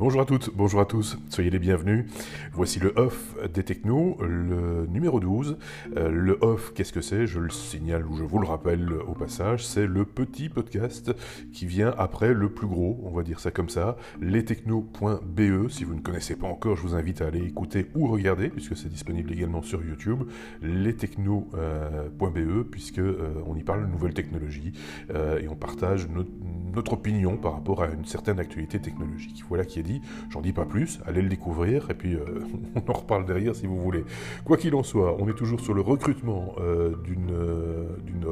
Bonjour à toutes, bonjour à tous, soyez les bienvenus. Voici le off des technos, le numéro 12. Euh, le off, qu'est-ce que c'est? Je le signale ou je vous le rappelle au passage, c'est le petit podcast qui vient après le plus gros, on va dire ça comme ça, lestechnos.be. Si vous ne connaissez pas encore, je vous invite à aller écouter ou regarder, puisque c'est disponible également sur YouTube, lestechnos.be, puisque euh, on y parle de nouvelles technologies euh, et on partage notre, notre opinion par rapport à une certaine actualité technologique. Voilà qui est dit J'en dis pas plus, allez le découvrir et puis euh, on en reparle derrière si vous voulez. Quoi qu'il en soit, on est toujours sur le recrutement euh, d'une, euh, d'une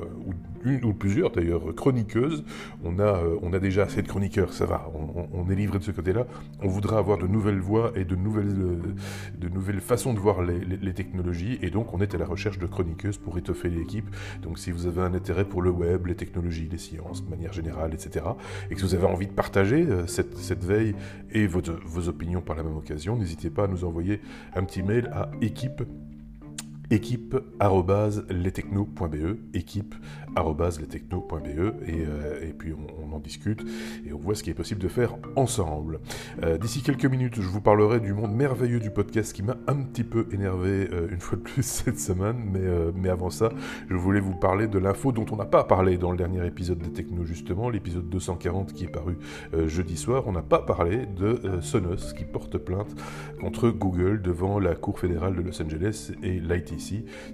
une ou plusieurs d'ailleurs chroniqueuses. On a, on a déjà assez de chroniqueurs, ça va, on, est livré de ce côté-là. On voudra avoir de nouvelles voix et de nouvelles, de nouvelles façons de voir les, technologies et donc on est à la recherche de chroniqueuses pour étoffer l'équipe. Donc si vous avez un intérêt pour le web, les technologies, les sciences de manière générale, etc., et que vous avez envie de partager cette, cette veille et vos opinions par la même occasion, n'hésitez pas à nous envoyer un petit mail à équipe équipe.lestechno.be équipe et, euh, et puis on, en discute et on voit ce qui est possible de faire ensemble. Euh, d'ici quelques minutes, je vous parlerai du monde merveilleux du podcast qui m'a un petit peu énervé euh, une fois de plus cette semaine, mais, mais avant ça, je voulais vous parler de l'info dont on n'a pas parlé dans le dernier épisode des Techno justement, l'épisode 240 qui est paru jeudi soir. On n'a pas parlé de Sonos qui porte plainte contre Google devant la Cour fédérale de Los Angeles et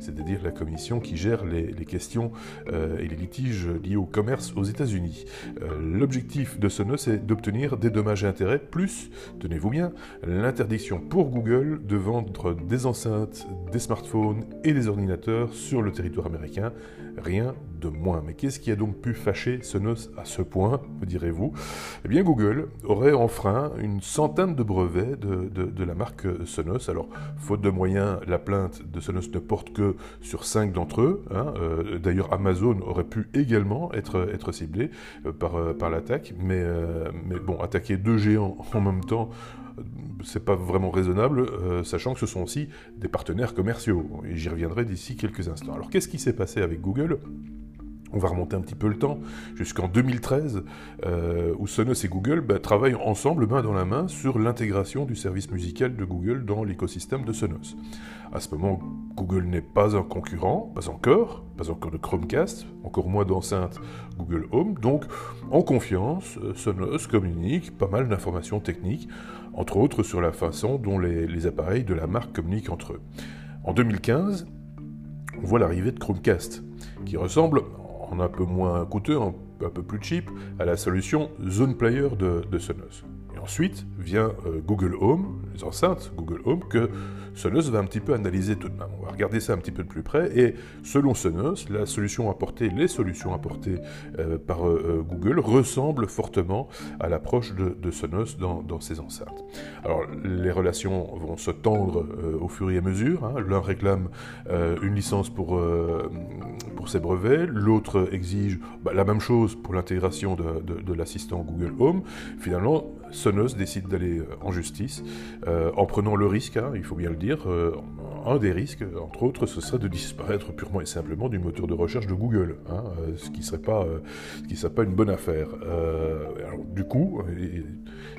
c'est-à-dire la commission qui gère les, questions euh, et les litiges liés au commerce aux États-Unis. Euh, l'objectif de Sonos est d'obtenir des dommages et intérêts, plus, tenez-vous bien, l'interdiction pour Google de vendre des enceintes, des smartphones et des ordinateurs sur le territoire américain. Rien moins. Mais qu'est-ce qui a donc pu fâcher Sonos à ce point, me direz-vous Eh bien, Google aurait enfreint une centaine de brevets de, la marque Sonos. Alors, faute de moyens, la plainte de Sonos ne porte que sur cinq d'entre eux. Hein. Euh, d'ailleurs, Amazon aurait pu également être, ciblé euh, par, euh, par l'attaque. Mais, mais bon, attaquer deux géants en même temps c'est pas vraiment raisonnable, sachant que ce sont aussi des partenaires commerciaux. Et j'y reviendrai d'ici quelques instants. Alors qu'est-ce qui s'est passé avec Google? On va remonter un petit peu le temps, jusqu'en 2013, euh, où Sonos et Google bah, travaillent ensemble, main dans la main, sur l'intégration du service musical de Google dans l'écosystème de Sonos. À ce moment, Google n'est pas un concurrent, pas encore, pas encore de Chromecast, encore moins d'enceintes Google Home, donc en confiance, euh, Sonos communique pas mal d'informations techniques, entre autres sur la façon dont les appareils de la marque communiquent entre eux. En 2015, on voit l'arrivée de Chromecast, qui ressemble un peu moins coûteux, un, peu plus cheap, à la solution Zone Player de, de Sonos. Ensuite vient euh, Google Home, les enceintes Google Home, que Sonos va un petit peu analyser tout de même. On va regarder ça un petit peu de plus près. Et selon Sonos, la solution apportée, les solutions apportées euh, par euh, Google ressemblent fortement à l'approche de, Sonos dans, ces enceintes. Alors les relations vont se tendre au fur et à mesure. Hein. L'un réclame une licence pour, pour ses brevets, l'autre exige bah, la même chose pour l'intégration de, de l'assistant Google Home. Finalement, Sonos décide d'aller euh, en justice euh, en prenant le risque, hein, il faut bien le dire, euh, un des risques, entre autres, ce serait de disparaître purement et simplement du moteur de recherche de Google, hein, ce qui ne serait, pas, serait pas une bonne affaire. du coup, et,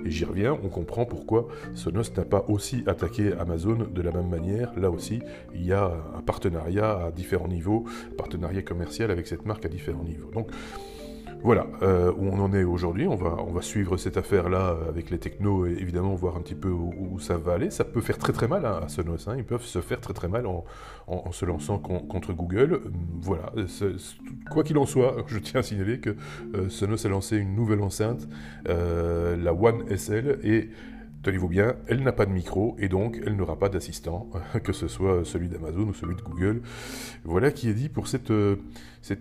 j'y reviens, on comprend pourquoi Sonos n'a pas aussi attaqué Amazon de la même manière. Là aussi, il y a un partenariat à différents niveaux, partenariat commercial avec cette marque à différents niveaux. Donc, voilà euh, où on en est aujourd'hui. On va, suivre cette affaire-là euh, avec les technos et évidemment voir un petit peu où, ça va aller. Ça peut faire très très mal hein, à Sonos. Hein. Ils peuvent se faire très très mal en, se lançant contre Google. Voilà. Quoi qu'il en soit, je tiens à signaler que euh, Sonos a lancé une nouvelle enceinte, la One SL, et Tenez-vous bien, elle n'a pas de micro et donc elle n'aura pas d'assistant, que ce soit celui d'Amazon ou celui de Google. Voilà qui est dit pour cette, euh,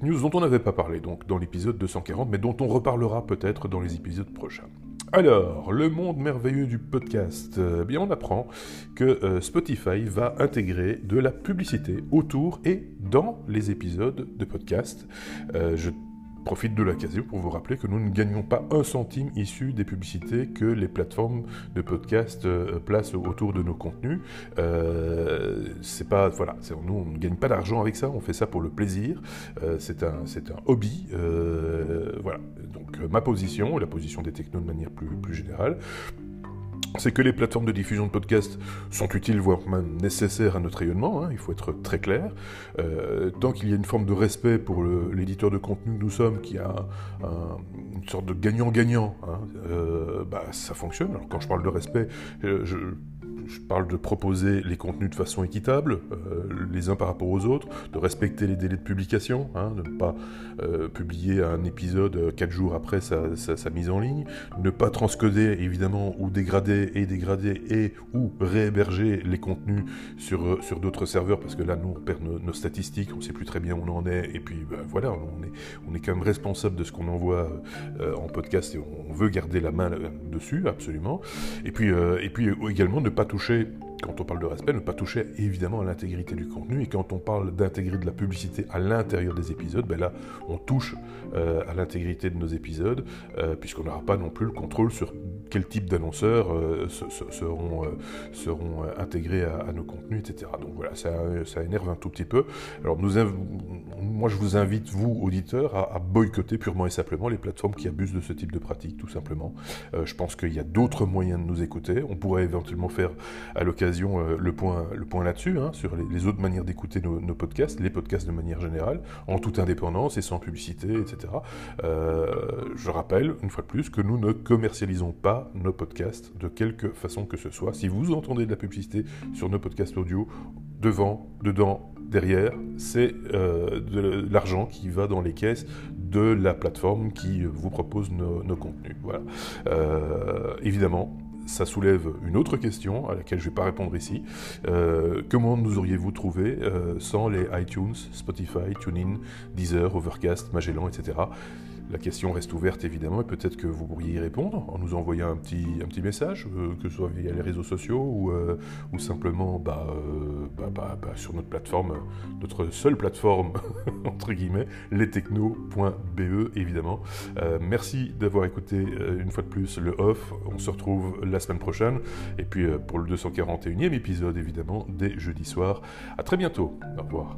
news dont on n'avait pas parlé donc dans l'épisode 240, mais dont on reparlera peut-être dans les épisodes prochains. Alors, le monde merveilleux du podcast. Eh bien, on apprend que euh, Spotify va intégrer de la publicité autour et dans les épisodes de podcast. Euh, profite de l'occasion pour vous rappeler que nous ne gagnons pas un centime issu des publicités que les plateformes de podcast euh, placent autour de nos contenus. Euh, c'est pas, voilà, nous on ne gagne pas d'argent avec ça, on fait ça pour le plaisir. Euh, c'est un, c'est un hobby. voilà. Donc ma position, la position des technos de manière plus, plus générale, c'est que les plateformes de diffusion de podcasts sont utiles, voire même nécessaires à notre rayonnement, hein, il faut être très clair. Euh, tant qu'il y a une forme de respect pour l'éditeur de contenu que nous sommes, qui a une sorte de gagnant-gagnant, hein, euh, bah, ça fonctionne. Alors quand je parle de respect, euh, je, je parle de proposer les contenus de façon équitable, euh, les uns par rapport aux autres, de respecter les délais de publication, hein, de ne pas euh, publier un épisode quatre jours après sa, mise en ligne, ne pas transcoder évidemment ou dégrader et dégrader et ou réhéberger les contenus sur, sur d'autres serveurs parce que là nous on perd nos, statistiques, on ne sait plus très bien où on en est et puis ben, voilà, on est, on est quand même responsable de ce qu'on envoie euh, en podcast et on veut garder la main dessus absolument. Et puis, et puis également ne pas toucher quand on parle de respect, ne pas toucher évidemment à l'intégrité du contenu. Et quand on parle d'intégrer de la publicité à l'intérieur des épisodes, ben là, on touche euh, à l'intégrité de nos épisodes, euh, puisqu'on n'aura pas non plus le contrôle sur quel type d'annonceurs euh, seront, intégrés à, nos contenus, etc. Donc voilà, ça, énerve un tout petit peu. Alors moi, je vous invite, vous, auditeurs, à, à, boycotter purement et simplement les plateformes qui abusent de ce type de pratique, tout simplement. je pense qu'il y a d'autres moyens de nous écouter. On pourrait éventuellement faire à l'occasion euh, le point, le point là-dessus, hein, sur les, autres manières d'écouter nos, podcasts, les podcasts de manière générale, en toute indépendance et sans publicité, etc. Euh, je rappelle, une fois de plus, que nous ne commercialisons pas nos podcasts de quelque façon que ce soit. Si vous entendez de la publicité sur nos podcasts audio, devant, dedans, derrière, c'est euh, de l'argent qui va dans les caisses de la plateforme qui vous propose nos, contenus. Voilà. évidemment, ça soulève une autre question à laquelle je ne vais pas répondre ici. Euh, comment nous auriez-vous trouvé euh, sans les iTunes, Spotify, TuneIn, Deezer, Overcast, Magellan, etc. La question reste ouverte évidemment et peut-être que vous pourriez y répondre en nous envoyant un petit, message, euh, que ce soit via les réseaux sociaux ou, euh, simplement bah, euh, bah, bah, sur notre plateforme, notre seule plateforme, entre guillemets, lestechno.be évidemment. merci d'avoir écouté une fois de plus le off. On se retrouve la semaine prochaine et puis pour le 241e épisode évidemment dès jeudi soir. À très bientôt. Au revoir.